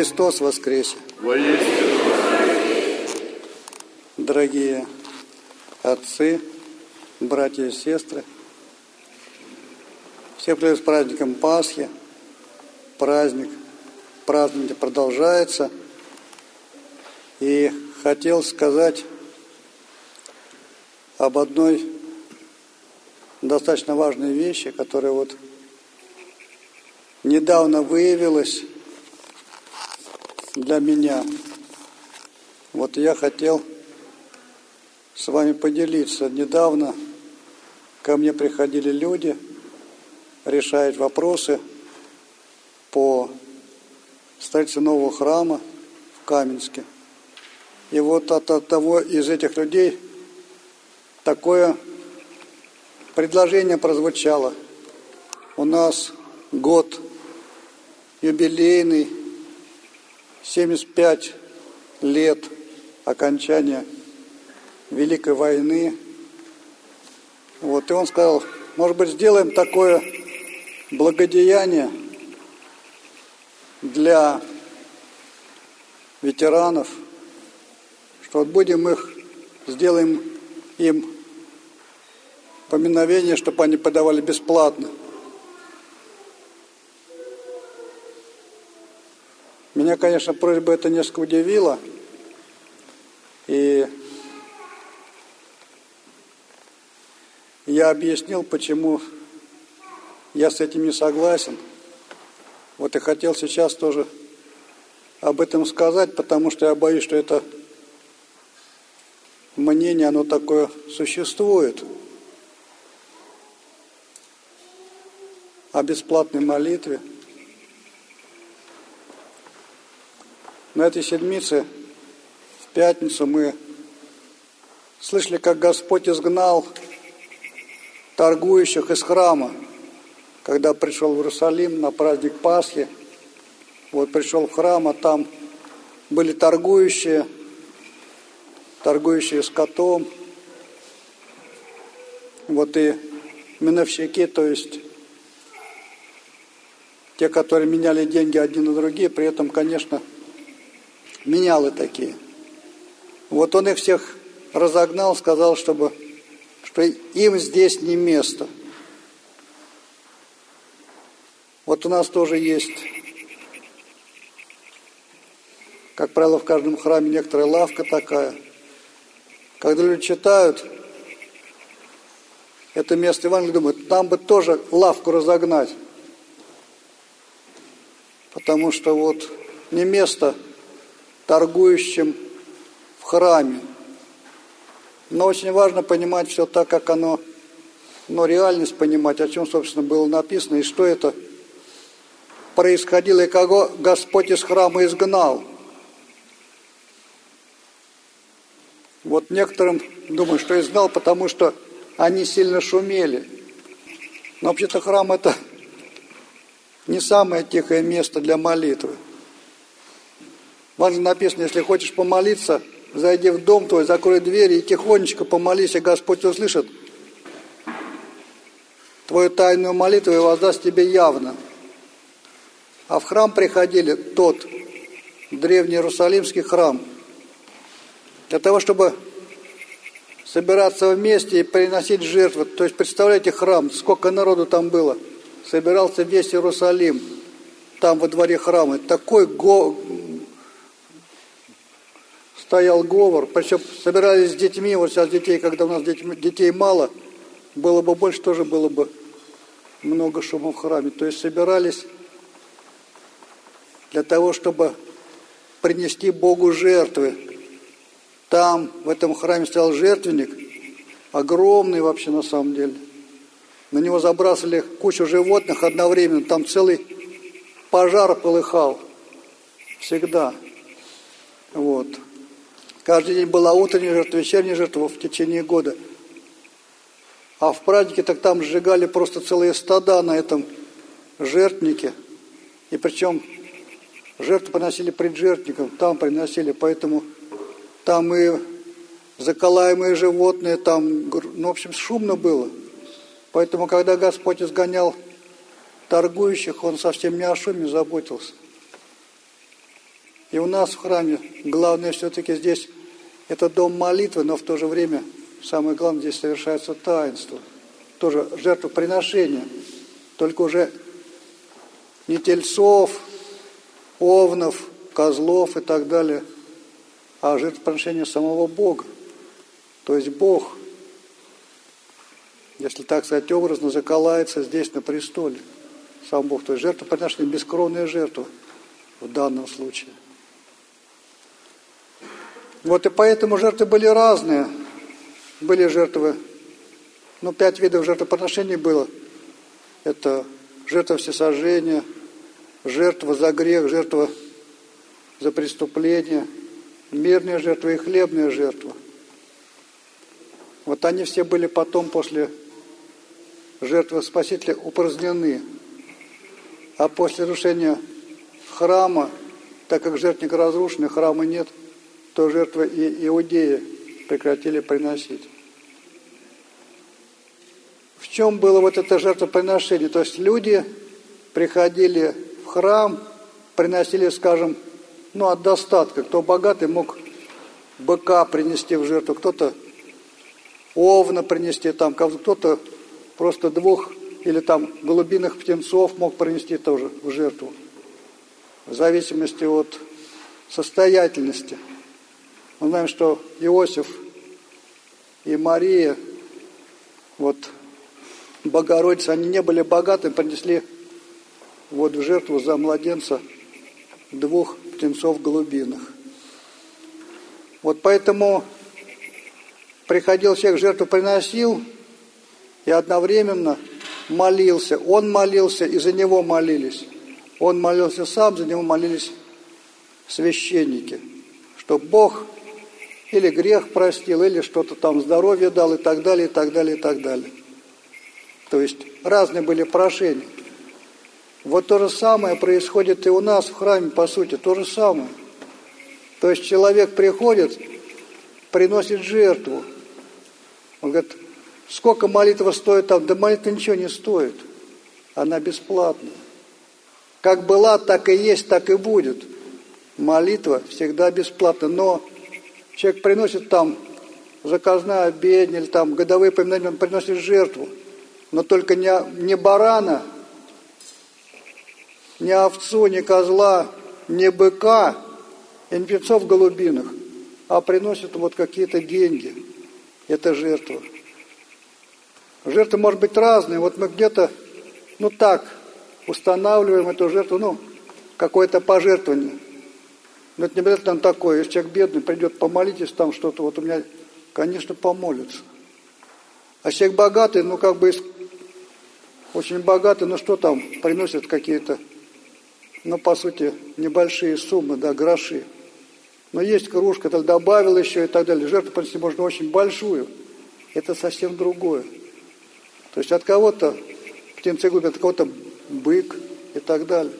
Христос воскресе! Дорогие отцы, братья и сестры, всех привет с праздником Пасхи. Праздник, празднование продолжается. И хотел сказать об одной достаточно важной вещи, которая вот недавно выявилась для меня. Вот я хотел с вами поделиться. Недавно ко мне приходили люди решать вопросы по строительству нового храма в Каменске. И вот от одного из этих людей такое предложение прозвучало. У нас год юбилейный, 75 лет окончания Великой войны. Вот, и он сказал, может быть, сделаем такое благодеяние для ветеранов, что вот будем их, сделаем им поминовение, чтобы они подавали бесплатно. Меня, конечно, просьба это несколько удивила. И я объяснил, почему я с этим не согласен. Вот и хотел сейчас тоже об этом сказать, потому что я боюсь, что это мнение, оно такое существует. О бесплатной молитве – На этой седмице, в пятницу, мы слышали, как Господь изгнал торгующих из храма, когда пришел в Иерусалим на праздник Пасхи. Вот пришел в храм, а там были торгующие, торгующие скотом. Вот и миновщики, то есть те, которые меняли деньги одни на другие, при этом, конечно, менялы такие. Вот он их всех разогнал, сказал, чтобы, что им здесь не место. Вот у нас тоже есть, как правило, в каждом храме некоторая лавка такая. Когда люди читают это место Евангелия, думают, там бы тоже лавку разогнать. Потому что вот не место торгующим в храме. Но очень важно понимать все так, как оно, но реальность понимать, о чем, собственно, было написано, и что это происходило, и кого Господь из храма изгнал. Вот некоторым думаю, что изгнал, потому что они сильно шумели. Но вообще-то храм это не самое тихое место для молитвы. Важно написано, если хочешь помолиться, зайди в дом твой, закрой двери и тихонечко помолись, и Господь услышит твою тайную молитву и воздаст тебе явно. А в храм приходили тот древний Иерусалимский храм для того, чтобы собираться вместе и приносить жертвы. То есть, представляете, храм, сколько народу там было. Собирался весь Иерусалим, там во дворе храма. Такой го стоял говор, причем собирались с детьми, вот сейчас детей, когда у нас детей мало, было бы больше, тоже было бы много шума в храме. То есть собирались для того, чтобы принести Богу жертвы. Там, в этом храме стоял жертвенник, огромный вообще на самом деле. На него забрасывали кучу животных одновременно, там целый пожар полыхал. Всегда. Вот. Каждый день была утренняя жертва, вечерняя жертва в течение года. А в празднике так там сжигали просто целые стада на этом жертвнике. И причем жертву приносили пред жертвником, там приносили, поэтому там и заколаемые животные, там, ну, в общем, шумно было. Поэтому, когда Господь изгонял торгующих, Он совсем не о шуме заботился. И у нас в храме главное все-таки здесь это дом молитвы, но в то же время самое главное здесь совершается таинство. Тоже жертвоприношение. Только уже не тельцов, овнов, козлов и так далее, а жертвоприношение самого Бога. То есть Бог, если так сказать образно, заколается здесь на престоле. Сам Бог. То есть жертвоприношение, бескровная жертва в данном случае. Вот и поэтому жертвы были разные. Были жертвы, ну, пять видов жертвоприношений было. Это жертва всесожжения, жертва за грех, жертва за преступление, мирная жертва и хлебная жертва. Вот они все были потом, после жертвы Спасителя, упразднены. А после разрушения храма, так как жертвник разрушен, храма нет – то жертвы и иудеи прекратили приносить. В чем было вот это жертвоприношение? То есть люди приходили в храм, приносили, скажем, ну, от достатка. Кто богатый, мог быка принести в жертву, кто-то овна принести там, кто-то просто двух или там голубиных птенцов мог принести тоже в жертву. В зависимости от состоятельности. Мы знаем, что Иосиф и Мария, вот Богородица, они не были богаты, принесли вот в жертву за младенца двух птенцов голубиных. Вот поэтому приходил всех жертву приносил и одновременно молился. Он молился, и за него молились. Он молился сам, за него молились священники. Что Бог или грех простил, или что-то там здоровье дал и так далее, и так далее, и так далее. То есть разные были прошения. Вот то же самое происходит и у нас в храме, по сути, то же самое. То есть человек приходит, приносит жертву. Он говорит, сколько молитва стоит там? Да молитва ничего не стоит. Она бесплатная. Как была, так и есть, так и будет. Молитва всегда бесплатна. Но Человек приносит там заказная обедня или там годовые поминания, он приносит жертву. Но только не, не барана, не овцу, не козла, не быка, и не птенцов голубиных, а приносит вот какие-то деньги. Это жертва. Жертвы может быть разные. Вот мы где-то, ну так, устанавливаем эту жертву, ну, какое-то пожертвование – но это не обязательно такое. Если человек бедный, придет, помолитесь там что-то, вот у меня, конечно, помолится. А человек богатый, ну как бы очень богатый, ну что там, приносят какие-то, ну по сути, небольшие суммы, да, гроши. Но есть кружка, так добавил еще и так далее. Жертву принести можно очень большую. Это совсем другое. То есть от кого-то птенцы губят, от кого-то бык и так далее.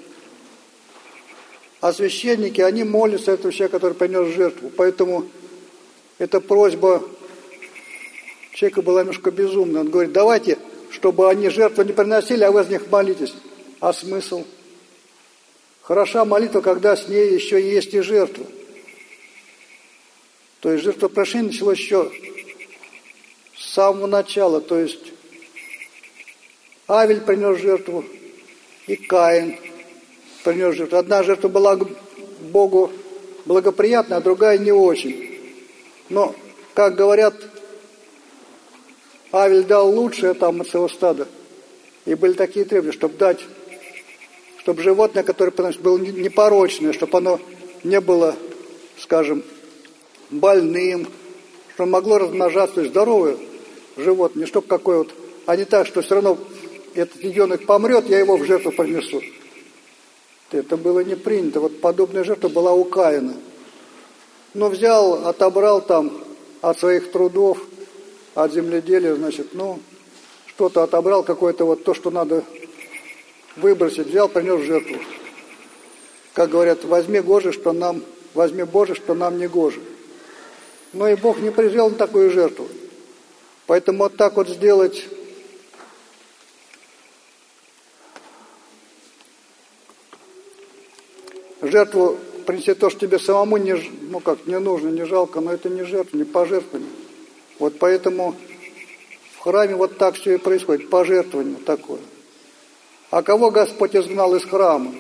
А священники, они молятся этому человеку, который принес жертву. Поэтому эта просьба человека была немножко безумная. Он говорит, давайте, чтобы они жертву не приносили, а вы за них молитесь. А смысл? Хороша молитва, когда с ней еще есть и жертва. То есть жертвопрошение началось еще с самого начала. То есть Авель принес жертву и Каин – принес жертву. Одна жертва была Богу благоприятна, а другая не очень. Но, как говорят, Авель дал лучшее там от своего стада. И были такие требования, чтобы дать, чтобы животное, которое приносит, было непорочное, чтобы оно не было, скажем, больным, чтобы могло размножаться, здоровое животное, не чтобы какое вот, а не так, что все равно этот ребенок помрет, я его в жертву принесу. Это было не принято. Вот подобная жертва была у Каина. Но взял, отобрал там от своих трудов, от земледелия, значит, ну, что-то отобрал, какое-то вот то, что надо выбросить, взял, принес жертву. Как говорят, возьми Гоже, что нам, возьми Боже, что нам не Гоже. Но и Бог не призвел на такую жертву. Поэтому вот так вот сделать жертву принести то, что тебе самому не, ну как, не нужно, не жалко, но это не жертва, не пожертвование. Вот поэтому в храме вот так все и происходит, пожертвование такое. А кого Господь изгнал из храма?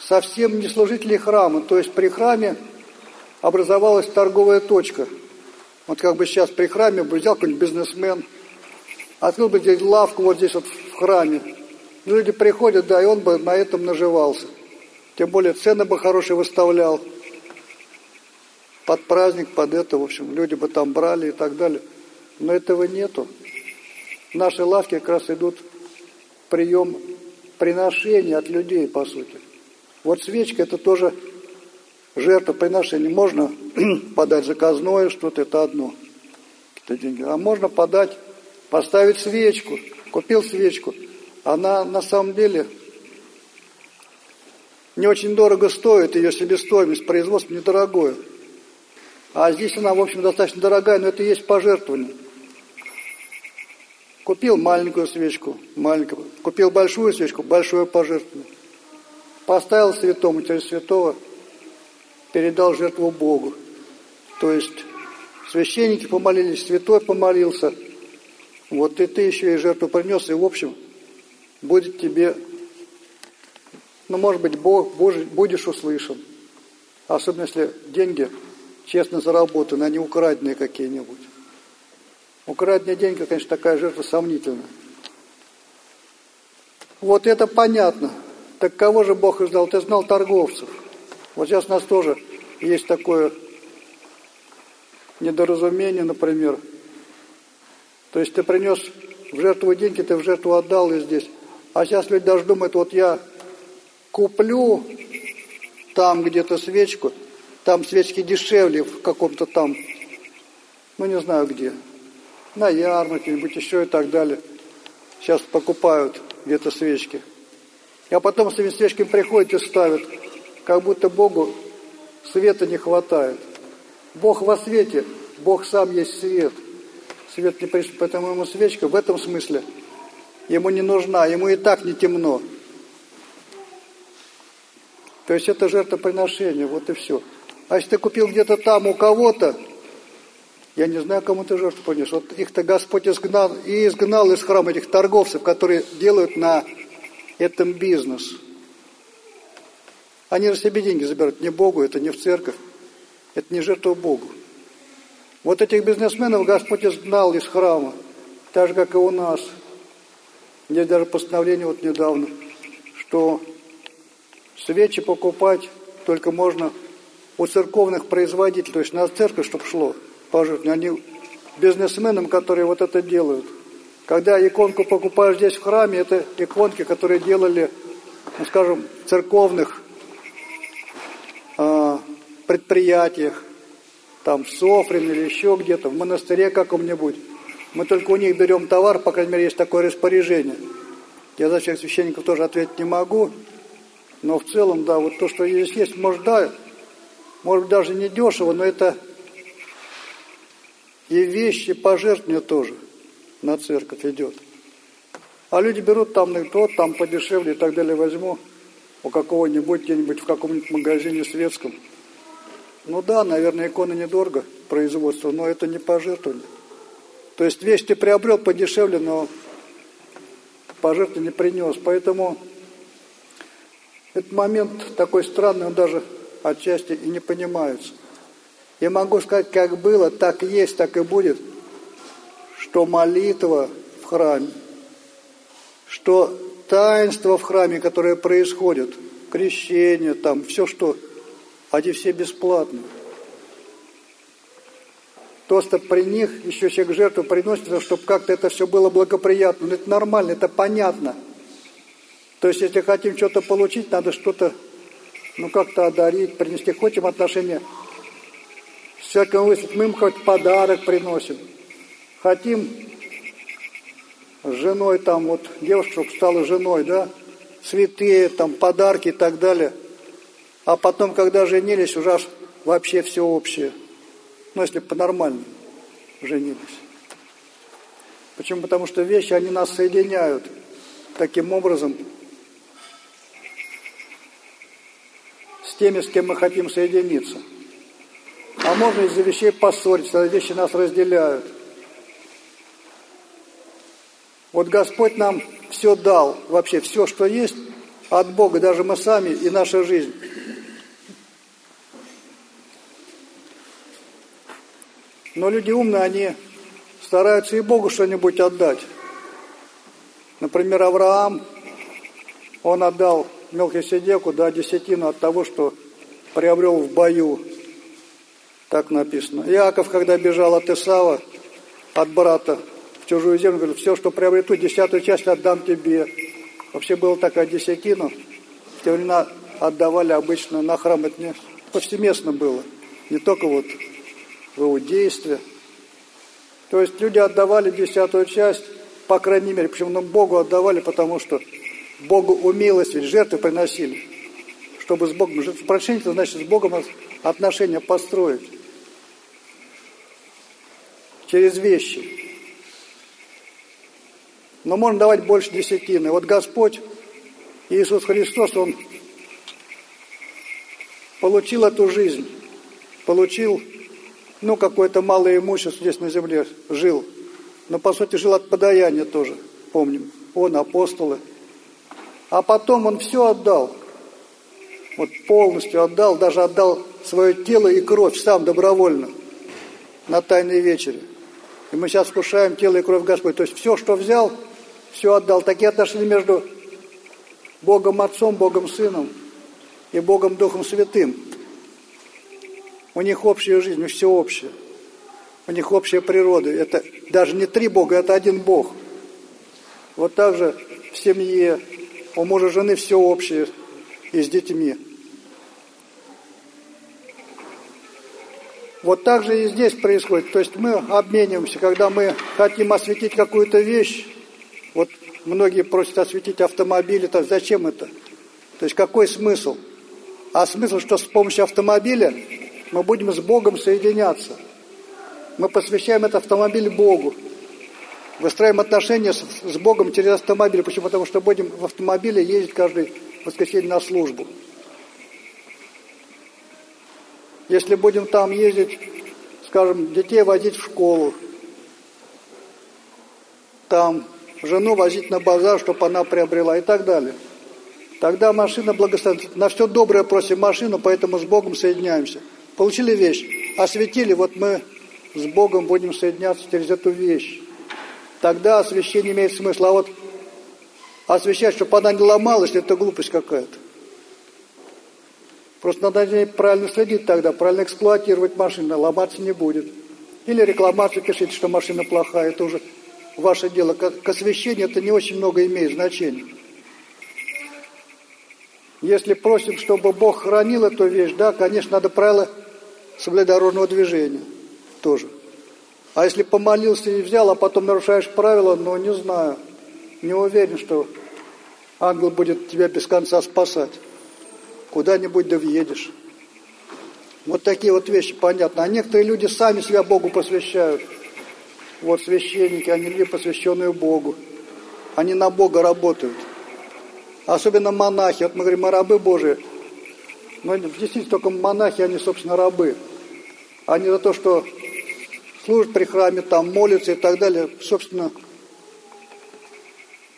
Совсем не служители храма, то есть при храме образовалась торговая точка. Вот как бы сейчас при храме бы взял какой-нибудь бизнесмен, открыл бы здесь лавку вот здесь вот в храме. Люди приходят, да, и он бы на этом наживался. Тем более цены бы хорошие выставлял. Под праздник, под это, в общем, люди бы там брали и так далее. Но этого нету. Наши лавки как раз идут прием приношения от людей, по сути. Вот свечка это тоже жертвоприношение. Можно подать заказное что-то, это одно. Какие-то деньги. А можно подать, поставить свечку. Купил свечку. Она на самом деле не очень дорого стоит, ее себестоимость, производство недорогое. А здесь она, в общем, достаточно дорогая, но это и есть пожертвование. Купил маленькую свечку, маленькую. Купил большую свечку, большое пожертвование. Поставил святому, через святого передал жертву Богу. То есть священники помолились, святой помолился. Вот и ты еще и жертву принес, и в общем будет тебе, ну может быть, Бог, будешь услышан. Особенно если деньги честно заработаны, а не украденные какие-нибудь. Украденные деньги, конечно, такая жертва сомнительная. Вот это понятно. Так кого же Бог издал? Ты знал торговцев. Вот сейчас у нас тоже есть такое недоразумение, например. То есть ты принес в жертву деньги, ты в жертву отдал и здесь. А сейчас люди даже думают, вот я куплю там где-то свечку, там свечки дешевле в каком-то там, ну не знаю где, на ярмарке, нибудь еще и так далее. Сейчас покупают где-то свечки. А потом с этими свечками приходят и ставят, как будто Богу света не хватает. Бог во свете, Бог сам есть свет. Свет не пришел, поэтому ему свечка в этом смысле ему не нужна, ему и так не темно. То есть это жертвоприношение, вот и все. А если ты купил где-то там у кого-то, я не знаю, кому ты жертву принес. Вот их-то Господь изгнал, и изгнал из храма этих торговцев, которые делают на этом бизнес. Они же себе деньги забирают не Богу, это не в церковь, это не жертва Богу. Вот этих бизнесменов Господь изгнал из храма, так же, как и у нас. Есть даже постановление вот недавно, что свечи покупать только можно у церковных производителей, то есть на церковь, чтобы шло пожертвование. Они бизнесменам, которые вот это делают – когда иконку покупаешь здесь в храме, это иконки, которые делали, ну, скажем, в церковных э, предприятиях, там в Софрин или еще где-то, в монастыре каком-нибудь. Мы только у них берем товар, по крайней мере, есть такое распоряжение. Я за всех священников тоже ответить не могу, но в целом, да, вот то, что здесь есть, может, да, может быть, даже не дешево, но это и вещи, пожертвования тоже – на церковь идет. А люди берут там и тот, там подешевле и так далее возьму у какого-нибудь где-нибудь в каком-нибудь магазине светском. Ну да, наверное, иконы недорого производство, но это не пожертвование. То есть вещь ты приобрел подешевле, но пожертвование не принес. Поэтому этот момент такой странный, он даже отчасти и не понимается. Я могу сказать, как было, так есть, так и будет – что молитва в храме, что таинство в храме, которое происходит, крещение, там, все что, они все бесплатны. Просто при них еще человек жертву приносит, чтобы как-то это все было благоприятно. Но это нормально, это понятно. То есть, если хотим что-то получить, надо что-то, ну, как-то одарить, принести. Хотим отношения с человеком выставить, мы им хоть подарок приносим хотим с женой, там вот девушка, стала женой, да, цветы, там подарки и так далее. А потом, когда женились, уже вообще все общее ну если по-нормальному женились. Почему? Потому что вещи, они нас соединяют таким образом с теми, с кем мы хотим соединиться. А можно из-за вещей поссориться, а вещи нас разделяют. Вот Господь нам все дал, вообще все, что есть, от Бога, даже мы сами и наша жизнь. Но люди умные, они стараются и Богу что-нибудь отдать. Например, Авраам, он отдал Мелхиседеку, да, десятину от того, что приобрел в бою. Так написано. Иаков, когда бежал от Исава, от брата, в чужую землю, говорит, все, что приобрету, десятую часть отдам тебе. Вообще была такая десятина. В те времена отдавали обычно на храм. Это не повсеместно было. Не только вот в иудействе. То есть люди отдавали десятую часть, по крайней мере, почему нам Богу отдавали, потому что Богу умилостивить, жертвы приносили, чтобы с Богом, жертвоприношение, это значит с Богом отношения построить через вещи. Но можно давать больше десятины. Вот Господь, Иисус Христос, Он получил эту жизнь, получил ну, какое-то малое имущество здесь на земле жил. Но, по сути, жил от подаяния тоже, помним. Он, апостолы. А потом он все отдал. Вот полностью отдал, даже отдал свое тело и кровь сам добровольно на Тайной вечере. И мы сейчас вкушаем тело и кровь Господь. То есть все, что взял, все отдал. Такие отношения между Богом Отцом, Богом Сыном и Богом Духом Святым. У них общая жизнь, все общее. У них общая природа. Это даже не три Бога, это один Бог. Вот так же в семье, у мужа жены все общее и с детьми. Вот так же и здесь происходит. То есть мы обмениваемся, когда мы хотим осветить какую-то вещь. Вот многие просят осветить автомобиль. Это зачем это? То есть какой смысл? А смысл, что с помощью автомобиля мы будем с Богом соединяться. Мы посвящаем этот автомобиль Богу. Выстраиваем отношения с, с Богом через автомобиль. Почему? Потому что будем в автомобиле ездить каждый воскресенье на службу. Если будем там ездить, скажем, детей возить в школу, там жену возить на базар, чтобы она приобрела и так далее. Тогда машина благословит. На все доброе просим машину, поэтому с Богом соединяемся. Получили вещь, осветили, вот мы с Богом будем соединяться через эту вещь. Тогда освящение имеет смысл. А вот освещать, чтобы она не ломалась, это глупость какая-то. Просто надо за правильно следить тогда, правильно эксплуатировать машину, ломаться не будет. Или рекламацию пишите, что машина плохая, это уже ваше дело. К освещению это не очень много имеет значения. Если просим, чтобы Бог хранил эту вещь, да, конечно, надо правила соблюдать дорожного движения тоже. А если помолился и взял, а потом нарушаешь правила, ну, не знаю, не уверен, что ангел будет тебя без конца спасать. Куда-нибудь да въедешь. Вот такие вот вещи понятно. А некоторые люди сами себя Богу посвящают. Вот священники, они люди, посвященные Богу. Они на Бога работают. Особенно монахи. Вот мы говорим, мы рабы Божии. Но действительно только монахи, они, собственно, рабы. Они за то, что служат при храме, там молятся и так далее. Собственно,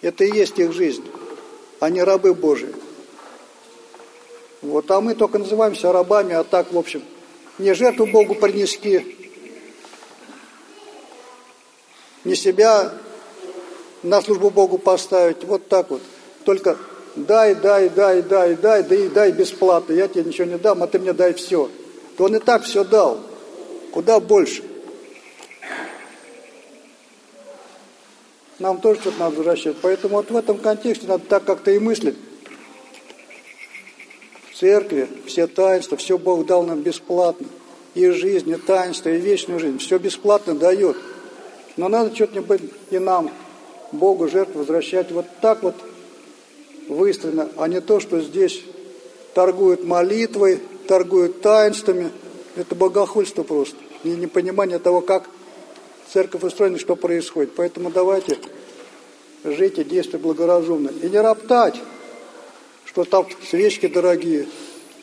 это и есть их жизнь. Они рабы Божии. Вот, а мы только называемся рабами, а так, в общем, не жертву Богу принести, не себя на службу Богу поставить, вот так вот. Только дай, дай, дай, дай, дай, да и дай бесплатно, я тебе ничего не дам, а ты мне дай все. То он и так все дал, куда больше. Нам тоже что-то надо возвращать. Поэтому вот в этом контексте надо так как-то и мыслить. В церкви все таинства, все Бог дал нам бесплатно. И жизнь, и таинство, и вечную жизнь. Все бесплатно дает. Но надо что-нибудь и нам, Богу, жертву возвращать вот так вот выстроено, а не то, что здесь торгуют молитвой, торгуют таинствами. Это богохульство просто. И непонимание того, как церковь устроена, что происходит. Поэтому давайте жить и действовать благоразумно. И не роптать, что там свечки дорогие,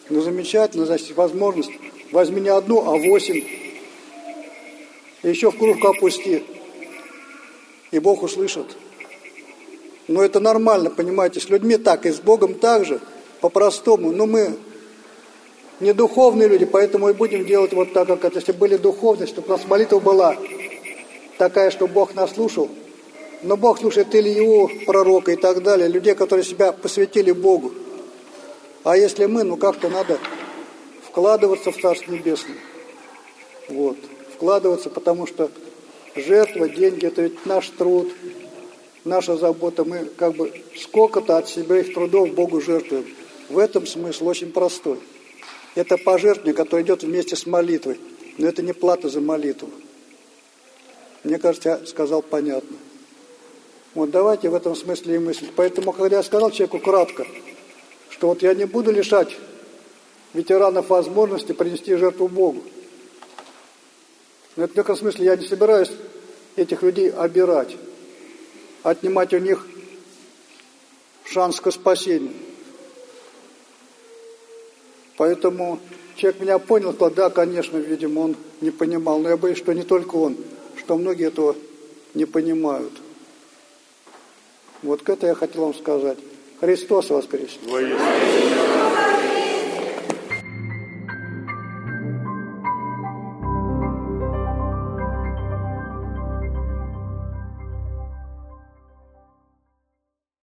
Ну, замечательно, значит, возможность. Возьми не одну, а восемь. И еще в кружку опусти. И Бог услышит. Но это нормально, понимаете, с людьми так, и с Богом так же, по-простому. Но мы не духовные люди, поэтому и будем делать вот так, как это. Если были духовные, чтобы у нас молитва была такая, что Бог нас слушал. Но Бог слушает Илью, пророка и так далее, людей, которые себя посвятили Богу. А если мы, ну как-то надо вкладываться в Царство Небесное. Вот. Вкладываться, потому что жертва, деньги, это ведь наш труд, наша забота. Мы как бы сколько-то от себя их трудов Богу жертвуем. В этом смысл очень простой. Это пожертвование, которое идет вместе с молитвой. Но это не плата за молитву. Мне кажется, я сказал понятно. Вот давайте в этом смысле и мыслить. Поэтому, когда я сказал человеку кратко, что вот я не буду лишать ветеранов возможности принести жертву Богу. Но это в некотором смысле я не собираюсь этих людей обирать, отнимать у них шанс к спасению. Поэтому человек меня понял, что да, конечно, видимо, он не понимал, но я боюсь, что не только он, что многие этого не понимают. Вот это я хотел вам сказать. Христос воскрес! Воистину.